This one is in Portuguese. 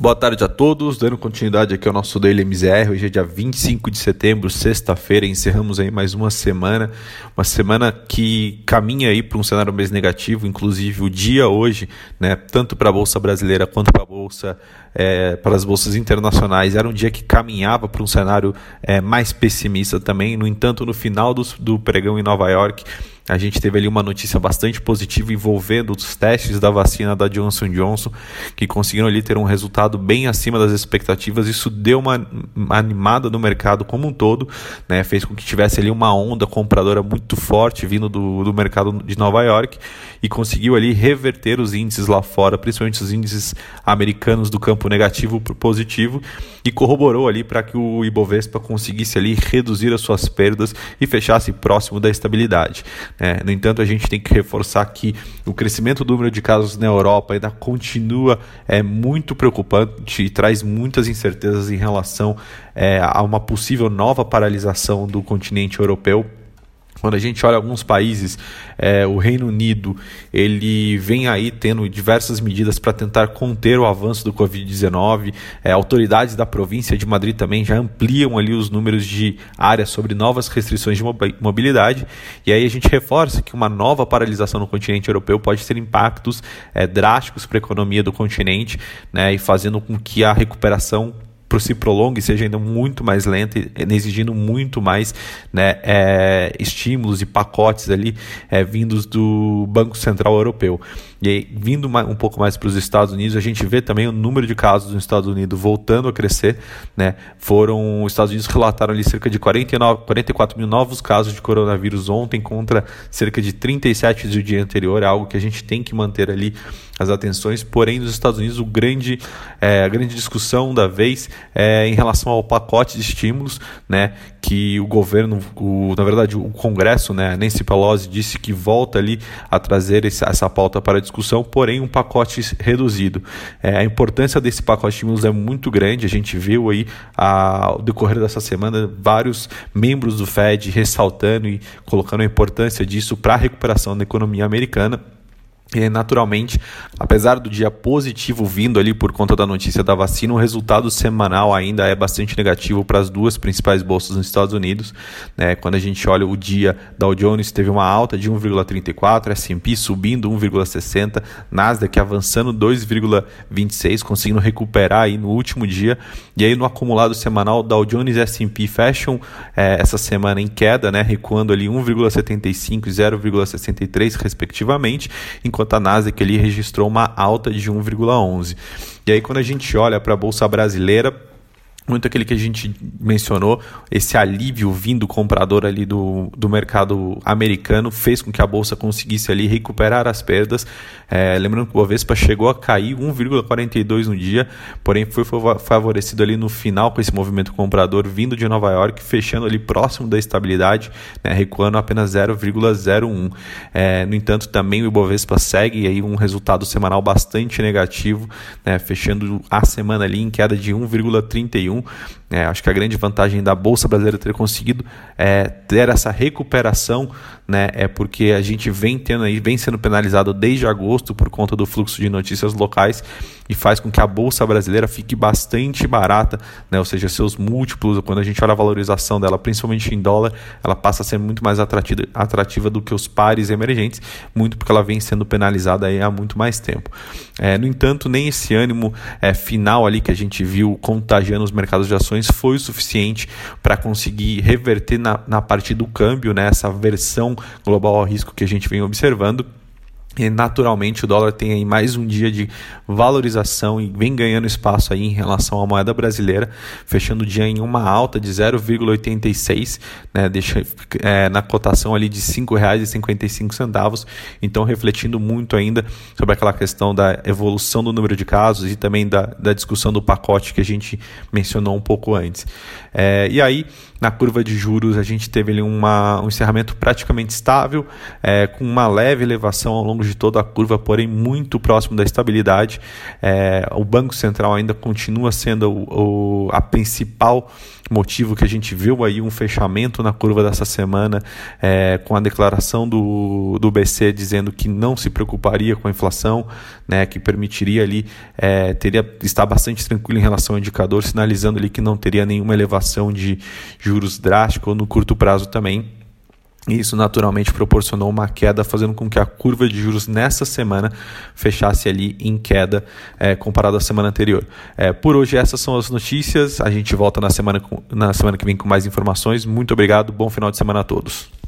Boa tarde a todos, dando continuidade aqui ao nosso Daily MZR. Hoje é dia 25 de setembro, sexta-feira, encerramos aí mais uma semana, uma semana que caminha aí para um cenário mais negativo, inclusive o dia hoje, né, tanto para a bolsa brasileira quanto para a bolsa é, para as bolsas internacionais, era um dia que caminhava para um cenário é, mais pessimista também. No entanto, no final do, do pregão em Nova York, a gente teve ali uma notícia bastante positiva envolvendo os testes da vacina da Johnson Johnson, que conseguiram ali ter um resultado bem acima das expectativas. Isso deu uma, animada no mercado como um todo, né? fez com que tivesse ali uma onda compradora muito forte vindo do, do mercado de Nova York e conseguiu ali reverter os índices lá fora, principalmente os índices americanos do campo negativo para positivo, e corroborou ali para que o Ibovespa conseguisse ali reduzir as suas perdas e fechasse próximo da estabilidade. É, no entanto, a gente tem que reforçar que o crescimento do número de casos na Europa ainda continua é, muito preocupante e traz muitas incertezas em relação é, a uma possível nova paralisação do continente europeu quando a gente olha alguns países, é, o Reino Unido, ele vem aí tendo diversas medidas para tentar conter o avanço do Covid-19. É, autoridades da província de Madrid também já ampliam ali os números de áreas sobre novas restrições de mobilidade. E aí a gente reforça que uma nova paralisação no continente europeu pode ter impactos é, drásticos para a economia do continente, né, e fazendo com que a recuperação se prolongue, seja ainda muito mais lenta, exigindo muito mais né, é, estímulos e pacotes ali é, vindos do Banco Central Europeu. E aí, vindo um pouco mais para os Estados Unidos, a gente vê também o número de casos nos Estados Unidos voltando a crescer. Né? Foram, os Estados Unidos relataram ali cerca de 49, 44 mil novos casos de coronavírus ontem contra cerca de 37 do dia anterior. É algo que a gente tem que manter ali as atenções. Porém, nos Estados Unidos, o grande, é, a grande discussão da vez é em relação ao pacote de estímulos, né? que o governo, o, na verdade o Congresso, né, Nancy Pelosi disse que volta ali a trazer esse, essa pauta para discussão, porém um pacote reduzido. É, a importância desse pacote de estímulos é muito grande, a gente viu aí a, ao decorrer dessa semana vários membros do Fed ressaltando e colocando a importância disso para a recuperação da economia americana. Naturalmente, apesar do dia positivo vindo ali por conta da notícia da vacina, o resultado semanal ainda é bastante negativo para as duas principais bolsas nos Estados Unidos. Né? Quando a gente olha o dia, Dow Jones teve uma alta de 1,34, S&P subindo 1,60, Nasdaq avançando 2,26, conseguindo recuperar aí no último dia. E aí no acumulado semanal, Dow Jones e S&P fecham é, essa semana em queda, né? recuando ali 1,75 e 0,63 respectivamente, enquanto enquanto a Nasdaq ali registrou uma alta de 1,11. E aí quando a gente olha para a bolsa brasileira, muito aquele que a gente mencionou, esse alívio vindo comprador ali do, do mercado americano fez com que a bolsa conseguisse ali recuperar as perdas. É, lembrando que o Bovespa chegou a cair 1,42 no dia, porém foi favorecido ali no final com esse movimento comprador vindo de Nova York, fechando ali próximo da estabilidade, né, recuando apenas 0,01. É, no entanto, também o Ibovespa segue aí um resultado semanal bastante negativo, né, fechando a semana ali em queda de 1,31 2021 é, acho que a grande vantagem da Bolsa Brasileira ter conseguido é, ter essa recuperação né, é porque a gente vem tendo aí, vem sendo penalizado desde agosto por conta do fluxo de notícias locais e faz com que a bolsa brasileira fique bastante barata, né, ou seja, seus múltiplos, quando a gente olha a valorização dela, principalmente em dólar, ela passa a ser muito mais atrativa, atrativa do que os pares emergentes, muito porque ela vem sendo penalizada aí há muito mais tempo. É, no entanto, nem esse ânimo é, final ali que a gente viu contagiando os mercados de ações foi o suficiente para conseguir reverter na, na parte do câmbio, né, essa versão global ao risco que a gente vem observando. E naturalmente o dólar tem aí mais um dia de valorização e vem ganhando espaço aí em relação à moeda brasileira, fechando o dia em uma alta de 0,86, né, deixa é, na cotação ali de R$ 5,55, então refletindo muito ainda sobre aquela questão da evolução do número de casos e também da, da discussão do pacote que a gente mencionou um pouco antes. É, e aí, na curva de juros, a gente teve ali uma, um encerramento praticamente estável, é, com uma leve elevação ao longo longo de toda a curva, porém muito próximo da estabilidade. É, o Banco Central ainda continua sendo o, o, a principal motivo que a gente viu aí um fechamento na curva dessa semana, é, com a declaração do, do BC dizendo que não se preocuparia com a inflação, né, que permitiria ali, é, teria estar bastante tranquilo em relação ao indicador, sinalizando ali que não teria nenhuma elevação de juros drástica ou no curto prazo também. E isso naturalmente proporcionou uma queda, fazendo com que a curva de juros nessa semana fechasse ali em queda é, comparado à semana anterior. É, por hoje, essas são as notícias. A gente volta na semana, na semana que vem com mais informações. Muito obrigado, bom final de semana a todos.